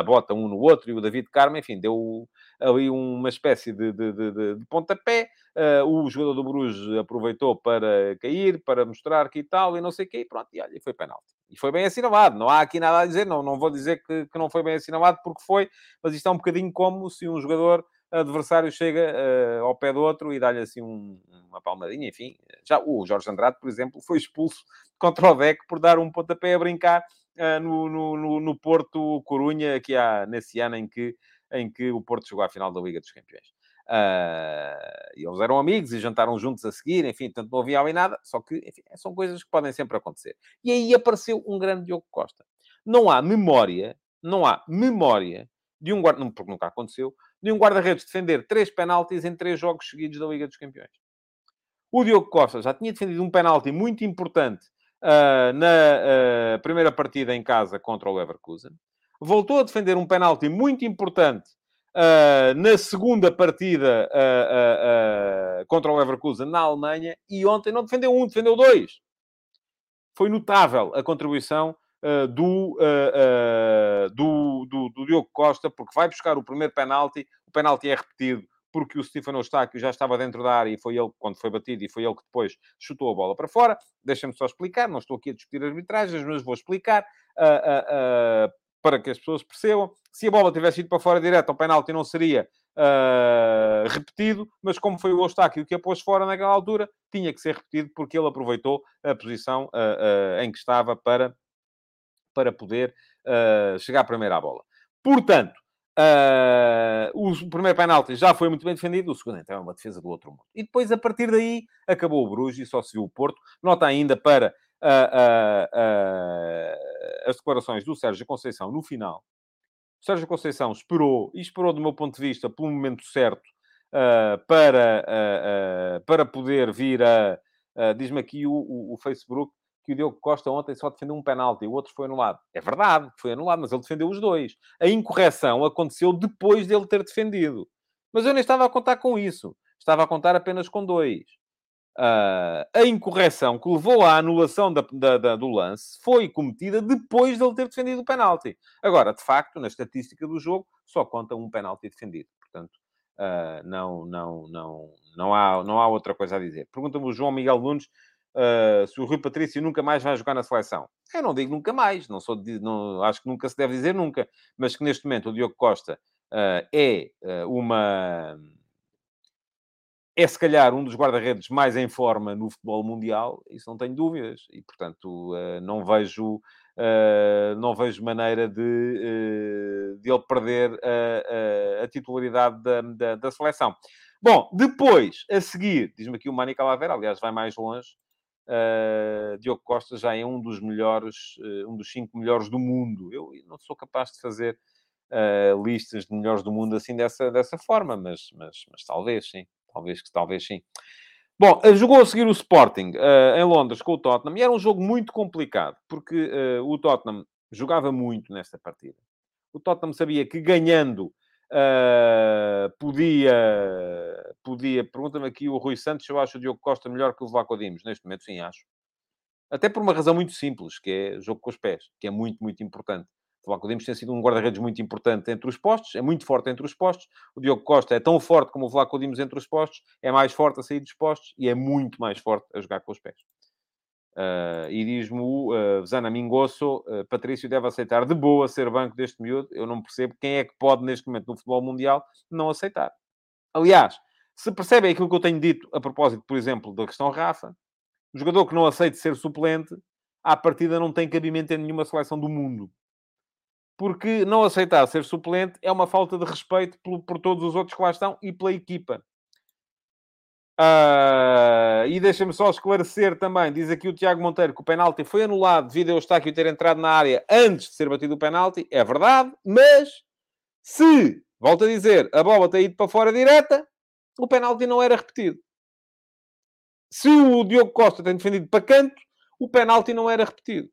bota um no outro, e o David Carmo, enfim, deu ali uma espécie de, de, de, de pontapé. Uh, o jogador do Bruges aproveitou para cair, para mostrar que e tal, e não sei o quê, e pronto, e olha, foi penalti. E foi bem assinalado, não há aqui nada a dizer, não, não vou dizer que, que não foi bem assinalado, porque foi, mas isto é um bocadinho como se um jogador adversário chega uh, ao pé do outro e dá-lhe assim um, uma palmadinha, enfim. Já o Jorge Andrade, por exemplo, foi expulso contra o DEC por dar um pontapé a brincar uh, no, no, no, Porto Corunha, que há nesse ano em que, em que o Porto chegou à final da Liga dos Campeões. Uh, e eles eram amigos e jantaram juntos a seguir, enfim, tanto não havia ali nada, só que, enfim, são coisas que podem sempre acontecer. E aí apareceu um grande Diogo Costa. Não há memória, não há memória de um guarda, porque nunca aconteceu, de um guarda-redes defender três penaltis em três jogos seguidos da Liga dos Campeões. O Diogo Costa já tinha defendido um penalti muito importante uh, na uh, primeira partida em casa contra o Leverkusen. Voltou a defender um penalti muito importante uh, na segunda partida contra o Leverkusen na Alemanha. E ontem não defendeu um, defendeu dois. Foi notável a contribuição uh, do, uh, do, do, do, Diogo Costa, porque vai buscar o primeiro penalti, o penalti é repetido porque o Stefano Eustáquio já estava dentro da área e foi ele, quando foi batido, e foi ele que depois chutou a bola para fora. Deixa-me só explicar, não estou aqui a discutir arbitragens, mas vou explicar uh, uh, uh, para que as pessoas percebam. Se a bola tivesse ido para fora direto, o penalti não seria repetido, mas como foi o Eustáquio que a pôs fora naquela altura, tinha que ser repetido porque ele aproveitou a posição em que estava para para poder uh, chegar primeiro à bola. Portanto, uh, o primeiro penalti já foi muito bem defendido, o segundo então é uma defesa do outro mundo. E depois, a partir daí, acabou o Bruges e só se viu o Porto. Nota ainda para uh, as declarações do Sérgio Conceição no final. O Sérgio Conceição esperou, e esperou do meu ponto de vista, pelo momento certo, para, para poder vir a... Diz-me aqui o, o, o Facebook, que o Diogo Costa ontem só defendeu um penalti, o outro foi anulado. É verdade, foi anulado, mas ele defendeu os dois. A incorreção aconteceu depois dele ter defendido. Mas eu nem estava a contar com isso. Estava a contar apenas com dois. Uh, a incorreção que levou à anulação da, da, da, do lance foi cometida depois dele ter defendido o penalti. Agora, de facto, na estatística do jogo, só conta um penalti defendido. Portanto, uh, não, não, não, não, há, não há outra coisa a dizer. Pergunta-me o João Miguel Nunes uh, se o Rui Patrício nunca mais vai jogar na seleção. Eu não digo nunca mais, não sou não, acho que nunca se deve dizer nunca, mas que neste momento o Diogo Costa uh, é uh, uma. É se calhar um dos guarda-redes mais em forma no futebol mundial, isso não tenho dúvidas, e portanto não vejo. Não vejo maneira de, de ele perder a, a, a titularidade da, da, da, seleção. Bom, depois, a seguir, diz-me aqui o Mani Calavera, aliás, vai mais longe, Uh, Diogo Costa já é um dos melhores, uh, um dos cinco melhores do mundo. Eu não sou capaz de fazer uh, listas de melhores do mundo assim dessa, dessa forma, mas, mas, mas talvez sim, talvez que talvez sim. Bom, jogou a seguir o Sporting em Londres com o Tottenham e era um jogo muito complicado porque o Tottenham jogava muito nesta partida. O Tottenham sabia que ganhando Uh, podia, podia, pergunta-me aqui o Rui Santos, eu acho o Diogo Costa melhor que o Vlaco Dimos. Neste momento, sim, acho. Até por uma razão muito simples, que é jogo com os pés, que é muito, muito importante. O Vlaco Dimos tem sido um guarda-redes muito importante entre os postos, é muito forte entre os postos. O Diogo Costa é tão forte como o Vlaco Dimos entre os postos, é mais forte a sair dos postos e é muito mais forte a jogar com os pés. Uh, e diz-me o uh, Zana Mingosso, uh, Patrício deve aceitar de boa ser banco deste miúdo. Eu não percebo quem é que pode, neste momento, no futebol mundial, não aceitar. Aliás, se percebem aquilo que eu tenho dito a propósito, por exemplo, da questão Rafa, um jogador que não aceite ser suplente, à partida não tem cabimento em nenhuma seleção do mundo. Porque não aceitar ser suplente é uma falta de respeito por, por todos os outros que lá estão e pela equipa. Uh, e deixa-me só esclarecer também, diz aqui o Tiago Monteiro que o penalti foi anulado devido ao Eustáquio ter entrado na área antes de ser batido o penalti. É verdade, mas se, volto a dizer, a bola tem ido para fora direta, o penalti não era repetido. Se o Diogo Costa tem defendido para canto, o penalti não era repetido.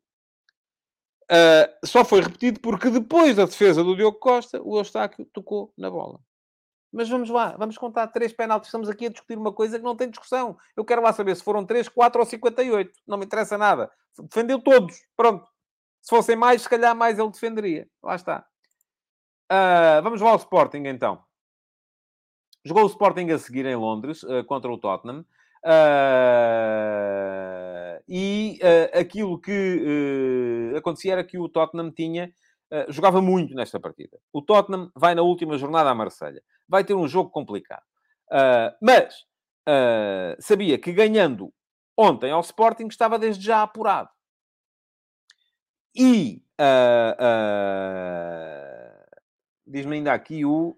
Uh, só foi repetido porque depois da defesa do Diogo Costa, o Eustáquio tocou na bola. Mas vamos lá, vamos contar três penaltis. Estamos aqui a discutir uma coisa que não tem discussão. Eu quero lá saber se foram três, quatro ou 58. Não me interessa nada. Defendeu todos. Pronto. Se fossem mais, se calhar mais ele defenderia. Lá está. Uh, vamos lá ao Sporting, então. Jogou o Sporting a seguir em Londres, uh, contra o Tottenham. Uh, e aquilo que acontecia era que o Tottenham tinha... jogava muito nesta partida. O Tottenham vai na última jornada à Marselha vai ter um jogo complicado. Uh, mas uh, sabia que ganhando ontem ao Sporting estava desde já apurado. E diz-me ainda aqui o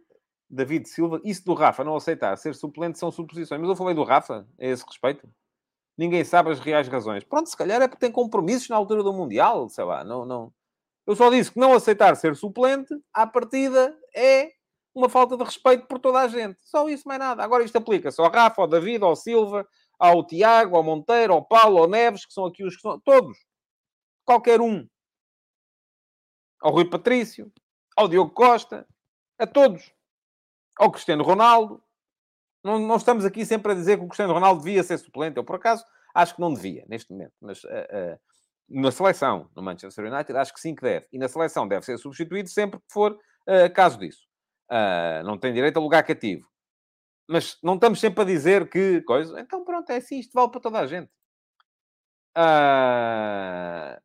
David Silva, isso do Rafa não aceitar ser suplente são suposições. Mas eu falei do Rafa a esse respeito. Ninguém sabe as reais razões. Pronto, se calhar é porque tem compromissos na altura do Mundial, sei lá, não, não. Eu só disse que não aceitar ser suplente, à partida, é uma falta de respeito por toda a gente. Só isso, mais nada. Agora isto aplica-se ao Rafa, ao David, ao Silva, ao Tiago, ao Monteiro, ao Paulo, ao Neves, que são aqui os que são... Todos. Qualquer um. Ao Rui Patrício, ao Diogo Costa, a todos. Ao Cristiano Ronaldo. Não, não estamos aqui sempre a dizer que o Cristiano Ronaldo devia ser suplente. Eu, por acaso, acho que não devia, neste momento. Mas... Uh, uh, na seleção, no Manchester United, acho que sim que deve. E na seleção deve ser substituído sempre que for uh, caso disso. Uh, não tem direito a lugar cativo. Mas não estamos sempre a dizer que coisa. Então pronto, é assim, isto vale para toda a gente. Uh,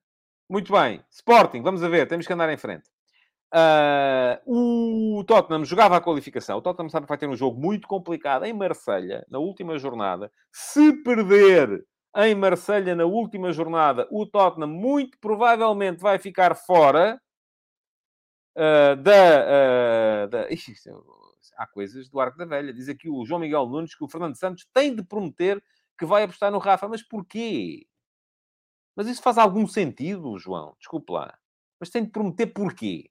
muito bem. Sporting, vamos a ver, temos que andar em frente. Uh, o Tottenham jogava a qualificação. O Tottenham sabe que vai ter um jogo muito complicado em Marselha na última jornada. Se perder em Marselha na última jornada, o Tottenham muito provavelmente vai ficar fora uh, da. Uh, da... Ixi, é há coisas do Arco da Velha. Diz aqui o João Miguel Nunes que o Fernando Santos tem de prometer que vai apostar no Rafa. Mas porquê? Mas isso faz algum sentido, João? Desculpe lá. Mas tem de prometer porquê?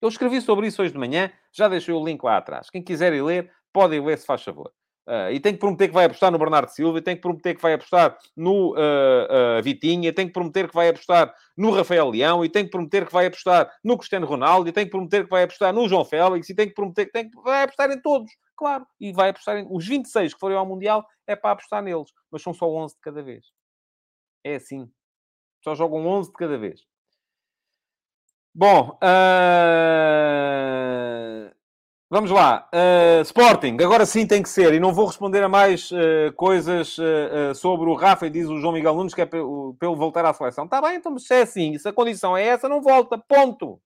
Eu escrevi sobre isso hoje de manhã, já deixei o link lá atrás. Quem quiser ir ler, pode ir ler, se faz favor. Uh, e tem que prometer que vai apostar no Bernardo Silva, tem que prometer que vai apostar no uh, uh, Vitinha, tem que prometer que vai apostar no Rafael Leão, e tem que prometer que vai apostar no Cristiano Ronaldo, e tem que prometer que vai apostar no João Félix, e tem que prometer que, tem que vai apostar em todos, claro. E vai apostar em... Os 26 que forem ao Mundial é para apostar neles, mas são só 11 de cada vez. É assim. Só jogam 11 de cada vez. Bom, uh... Vamos lá. Uh, Sporting, agora sim tem que ser. E não vou responder a mais uh, coisas uh, sobre o Rafa e diz o João Miguel Nunes que é pelo, voltar à seleção. Está bem, então se é assim, se a condição é essa, não volta. Ponto.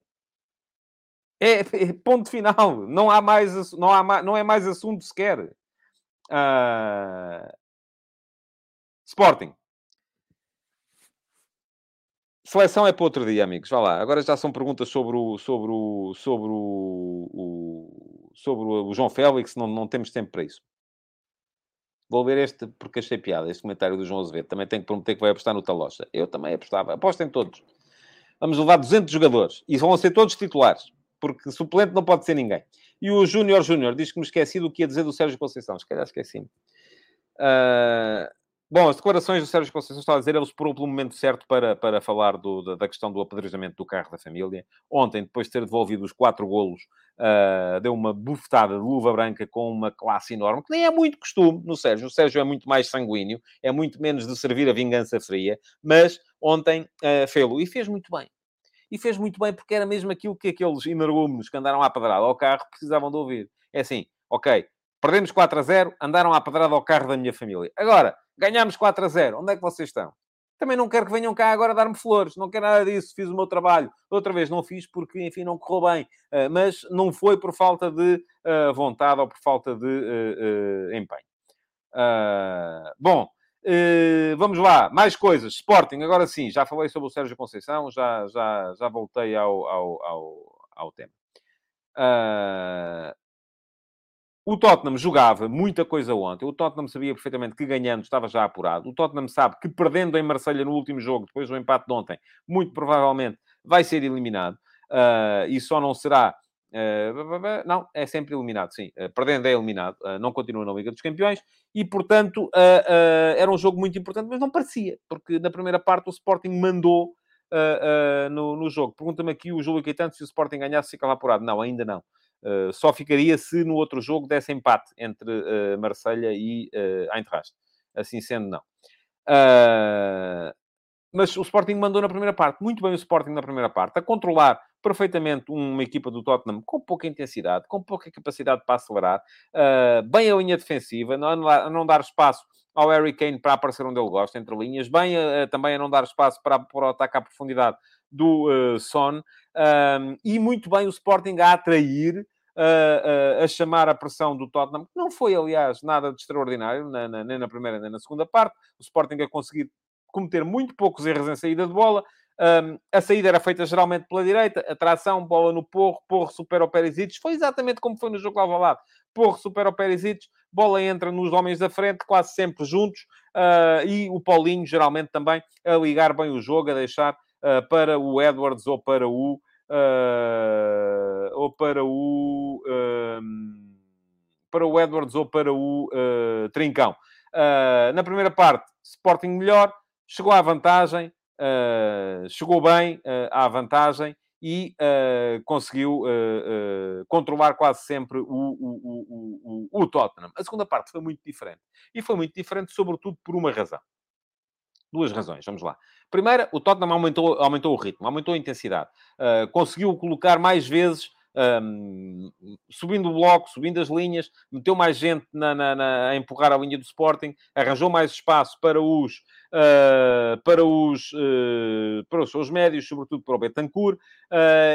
É, é ponto final. Não há mais, não, há mais, não é mais assunto sequer. Sporting. Seleção é para outro dia, amigos. Vá lá. Agora já são perguntas sobre o, sobre o, sobre o, o sobre o João Félix. Não, não temos tempo para isso. Vou ver este porque achei piada, este comentário do João Azevedo. Também tenho que prometer que vai apostar no Talocha. Eu também apostava. Apostem todos. Vamos levar 200 jogadores. E vão ser todos titulares. Porque suplente não pode ser ninguém. E o Júnior Júnior diz que me esqueci do que ia dizer do Sérgio Conceição. Se calhar esqueci-me. Uh... Bom, as declarações do Sérgio Conceição estava a dizer, ele esperou pelo momento certo para, para falar do, da, da, questão do apedrejamento do carro da família. Ontem, depois de ter devolvido os quatro golos, uh, deu uma bufetada de luva branca com uma classe enorme, que nem é muito costume no Sérgio. O Sérgio é muito mais sanguíneo, é muito menos de servir a vingança fria, mas ontem uh, fez-lo e fez muito bem. E fez muito bem porque era mesmo aquilo que aqueles energúmenos que andaram à pedrada ao carro precisavam de ouvir. É assim, ok, perdemos 4 a 0, andaram à pedrada ao carro da minha família. Agora, ganhámos 4 a 0. Onde é que vocês estão? Também não quero que venham cá agora dar-me flores. Não quero nada disso. Fiz o meu trabalho. Outra vez não fiz porque, enfim, não correu bem. Uh, mas não foi por falta de uh, vontade ou por falta de uh, empenho. bom, vamos lá. Mais coisas. Sporting, agora sim. Já falei sobre o Sérgio Conceição. Já, já, já voltei ao, ao, ao, ao tema. O Tottenham jogava muita coisa ontem. O Tottenham sabia perfeitamente que ganhando estava já apurado. O Tottenham sabe que perdendo em Marselha no último jogo, depois do empate de ontem, muito provavelmente vai ser eliminado. Uh, e só não será. Uh, não, é sempre eliminado, sim. Uh, perdendo é eliminado. não continua na Liga dos Campeões. E, portanto, era um jogo muito importante, mas não parecia. Porque na primeira parte o Sporting mandou no, no jogo. Pergunta-me aqui o Júlio Caetano se o Sporting ganhasse, ficava apurado. Não, ainda não. Uh, só ficaria se no outro jogo desse empate entre uh, Marselha e uh, Eintracht. Assim sendo, não. mas o Sporting mandou na primeira parte. Muito bem o Sporting na primeira parte. A controlar perfeitamente uma equipa do Tottenham com pouca intensidade, com pouca capacidade para acelerar. bem a linha defensiva, não, a não dar espaço ao Harry Kane para aparecer onde ele gosta, entre linhas. Bem também a não dar espaço para, para o ataque à profundidade do Son. E muito bem o Sporting a atrair a, a, chamar a pressão do Tottenham, que não foi, aliás, nada de extraordinário, na, na, nem na primeira nem na segunda parte. O Sporting a conseguir cometer muito poucos erros em saída de bola. Um, a saída era feita geralmente pela direita, atração, bola no Porro, Porro supera o Perisic. Foi exatamente como foi no jogo ao lado. Porro supera o Perisic, bola entra nos homens da frente, quase sempre juntos, uh, e o Paulinho, geralmente também, a ligar bem o jogo, a deixar uh, para o Edwards ou para o uh, ou para o uh, para o Edwards ou para o uh, Trincão. Uh, na primeira parte, Sporting melhor, chegou à vantagem, chegou bem à vantagem e conseguiu controlar quase sempre o, o, o, o Tottenham. A segunda parte foi muito diferente. E foi muito diferente, sobretudo, por uma razão. Duas razões, vamos lá. Primeira, o Tottenham aumentou, aumentou o ritmo, aumentou a intensidade. Uh, conseguiu colocar mais vezes, um, subindo o bloco, subindo as linhas, meteu mais gente na, na, na, a empurrar a linha do Sporting, arranjou mais espaço para os, uh, para, os, uh, para os seus médios, sobretudo para o Betancourt,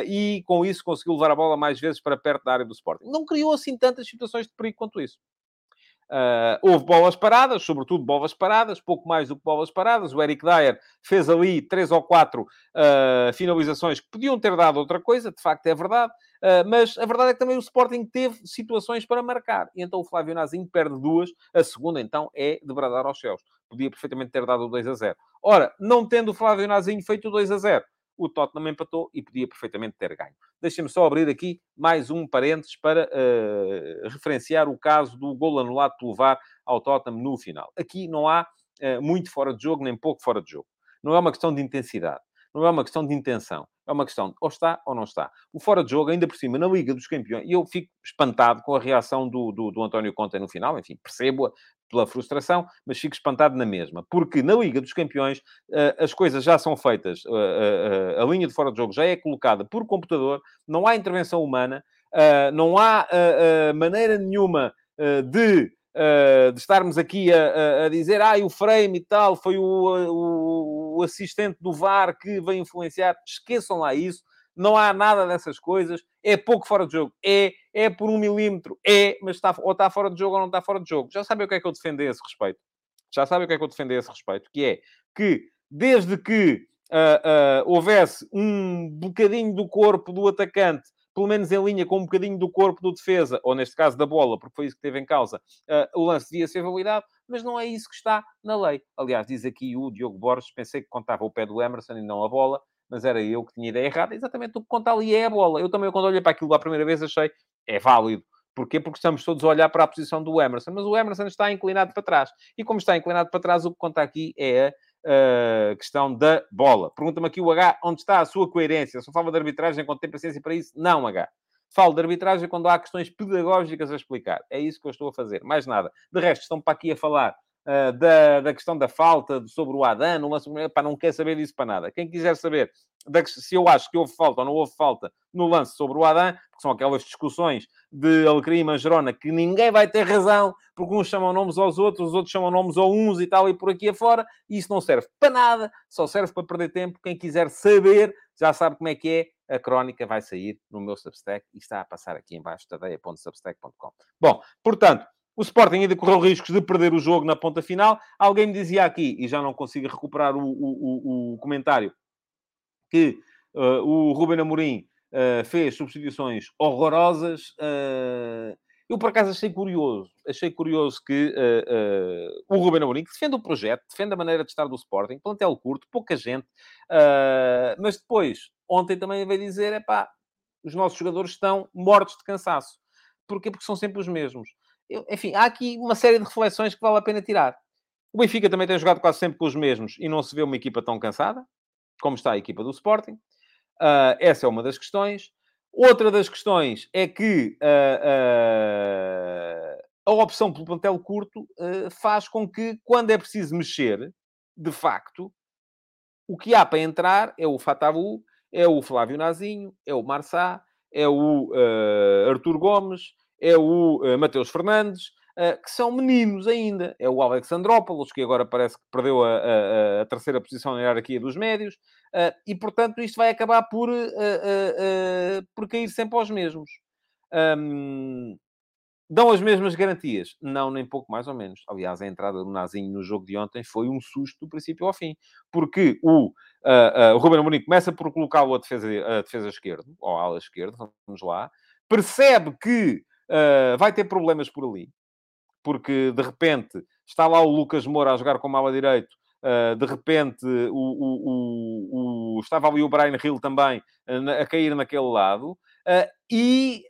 e com isso conseguiu levar a bola mais vezes para perto da área do Sporting. Não criou assim tantas situações de perigo quanto isso. Uh, houve bolas paradas, sobretudo bolas paradas, pouco mais do que bolas paradas. O Eric Dyer fez ali três ou quatro uh, finalizações que podiam ter dado outra coisa, de facto é verdade, uh, mas a verdade é que também o Sporting teve situações para marcar. E então o Flávio Nazinho perde duas, a segunda então é de bradar aos céus. Podia perfeitamente ter dado o 2 a 0. Ora, não tendo o Flávio Nazinho feito o 2 a 0, o Tottenham empatou e podia perfeitamente ter ganho. Deixem-me só abrir aqui mais um parênteses para uh, referenciar o caso do gol anulado pelo VAR ao Tottenham no final. Aqui não há uh, muito fora de jogo, nem pouco fora de jogo. Não é uma questão de intensidade. Não é uma questão de intenção. É uma questão de ou está ou não está. O fora de jogo, ainda por cima, na Liga dos Campeões, e eu fico espantado com a reação do, do, do António Conte no final, enfim, percebo-a pela frustração, mas fico espantado na mesma. Porque na Liga dos Campeões uh, as coisas já são feitas, uh, uh, a linha de fora de jogo já é colocada por computador, não há intervenção humana, não há maneira nenhuma de uh, de estarmos aqui a, a, dizer, ah, o frame e tal, foi o, o, o, assistente do VAR que veio influenciar. Esqueçam lá isso. Não há nada dessas coisas. É pouco fora de jogo. É, é por um milímetro. É, mas está, ou está fora de jogo ou não está fora de jogo. Já sabem o que é que eu defendo a esse respeito. Já sabem o que é que eu defendo a esse respeito. Que é que, desde que uh, uh, houvesse um bocadinho do corpo do atacante pelo menos em linha com um bocadinho do corpo do defesa, ou neste caso da bola, porque foi isso que teve em causa, uh, o lance devia ser validado, mas não é isso que está na lei. Aliás, diz aqui o Diogo Borges, pensei que contava o pé do Emerson e não a bola, mas era eu que tinha ideia errada. Exatamente o que conta ali é a bola. Eu também, quando olhei para aquilo a primeira vez, achei, é válido. Porquê? Porque estamos todos a olhar para a posição do Emerson, mas o Emerson está inclinado para trás. E como está inclinado para trás, o que conta aqui é a uh, questão da bola. Pergunta-me aqui o H, onde está a sua coerência? Só fala de arbitragem quando tem paciência para isso? Não, H. Falo de arbitragem quando há questões pedagógicas a explicar. É isso que eu estou a fazer. Mais nada. De resto, estão para aqui a falar uh, da, da questão da falta sobre o Adan, não, lance, pá, não quer saber disso para nada. Quem quiser saber da, se eu acho que houve falta ou não houve falta no lance sobre o Adan, porque são aquelas discussões de Alecrim e Mangerona que ninguém vai ter razão, porque uns chamam nomes aos outros, os outros chamam nomes a uns e tal, e por aqui afora, e isso não serve para nada, só serve para perder tempo. Quem quiser saber, já sabe como é que é, a crónica vai sair no meu Substack e está a passar aqui embaixo, tadeia.substack.com. Bom, portanto, o Sporting ainda correu riscos de perder o jogo na ponta final. Alguém me dizia aqui, e já não consigo recuperar o, o, o comentário, que uh, o Ruben Amorim uh, fez substituições horrorosas. Uh, eu, por acaso, achei curioso. Achei curioso que o Ruben Amorim, que defende o projeto, defende a maneira de estar do Sporting, plantel curto, pouca gente, mas depois, ontem também veio dizer, é pá, os nossos jogadores estão mortos de cansaço. Porquê? Porque são sempre os mesmos. Eu, enfim, há aqui uma série de reflexões que vale a pena tirar. O Benfica também tem jogado quase sempre com os mesmos e não se vê uma equipa tão cansada como está a equipa do Sporting. Uh, essa é uma das questões. Outra das questões é que uh, uh, a opção pelo plantel curto faz com que, quando é preciso mexer, de facto, o que há para entrar é o Fatabu, é o Flávio Nazinho, é o Marçá, é o Artur Gomes, é o Mateus Fernandes, uh, que são meninos ainda. É o Alexandrópolis, que agora parece que perdeu a, a, a terceira posição na hierarquia dos médios. Uh, e, portanto, isto vai acabar por, uh, por cair sempre aos mesmos. Um, dão as mesmas garantias? Não, nem pouco mais ou menos. Aliás, a entrada do Nazinho no jogo de ontem foi um susto do princípio ao fim. Porque o, uh, uh, o Ruben Amorim começa por colocá-lo a defesa, a defesa esquerda, ou ala esquerda, vamos lá. Percebe que uh, vai ter problemas por ali porque de repente está lá o Lucas Moura a jogar com mala direito, uh, de repente o, o, o, o, estava ali o Brian Hill também uh, a cair naquele lado, e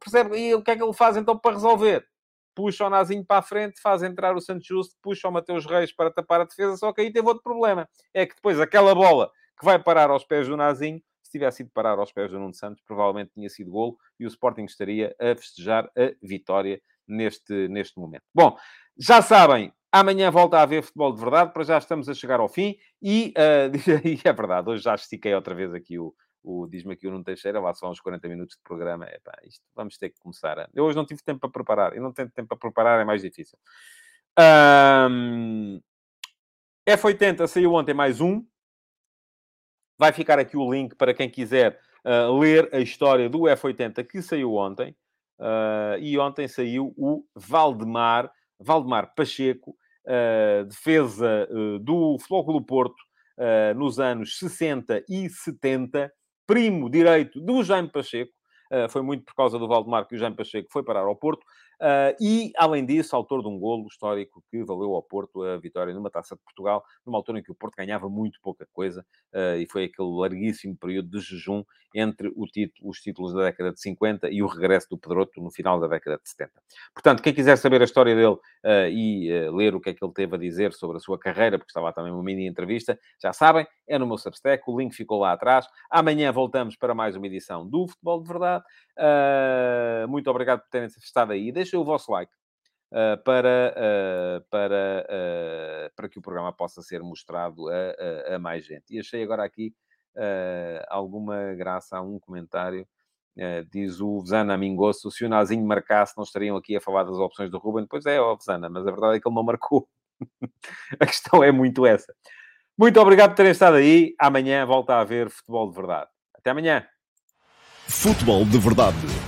percebe e o que é que ele faz então para resolver? Puxa o Nazinho para a frente, faz entrar o Santos Justo, puxa o Mateus Reis para tapar a defesa, só que aí teve outro problema. É que depois aquela bola que vai parar aos pés do Nazinho, se tivesse ido parar aos pés do Nuno Santos, provavelmente tinha sido golo e o Sporting estaria a festejar a vitória neste, neste momento. Bom, já sabem, amanhã volta a haver futebol de verdade, para já estamos a chegar ao fim e, uh, e é verdade, hoje já estiquei outra vez aqui o, o diz-me aqui o Nuno Teixeira, lá são uns 40 minutos de programa. Isto vamos ter que começar. A... Eu hoje não tive tempo para preparar. Eu não tenho tempo para preparar, é mais difícil. Um... F80 saiu ontem mais um. Vai ficar aqui o link para quem quiser uh, ler a história do F80 que saiu ontem. Uh, e ontem saiu o Valdemar, Valdemar Pacheco, uh, defesa do Flóculo Porto nos anos 60 e 70, primo direito do Jaime Pacheco. foi muito por causa do Valdemar que o Jaime Pacheco foi parar ao Porto. Uh, e, além disso, autor de um golo histórico que valeu ao Porto a vitória numa Taça de Portugal, numa altura em que o Porto ganhava muito pouca coisa, uh, e foi aquele larguíssimo período de jejum entre título, os títulos da década de 50 e o regresso do Pedroto no final da década de 70. Portanto, quem quiser saber a história dele uh, e ler o que é que ele teve a dizer sobre a sua carreira, porque estava também uma mini entrevista, já sabem, é no meu Substack, o link ficou lá atrás. Amanhã voltamos para mais uma edição do Futebol de Verdade. muito obrigado por terem estado aí. Deixa deixem o vosso like. Uh, para, uh, para, uh, para que o programa possa ser mostrado a, a, a mais gente. E achei agora aqui alguma graça a um comentário. diz o Vesana Mingosso, se o Nazinho marcasse, não estariam aqui a falar das opções do Ruben. Pois é, ó Vesana, mas a verdade é que ele não marcou. a questão é muito essa. Muito obrigado por terem estado aí. Amanhã volta a haver futebol de verdade. Até amanhã. Futebol de verdade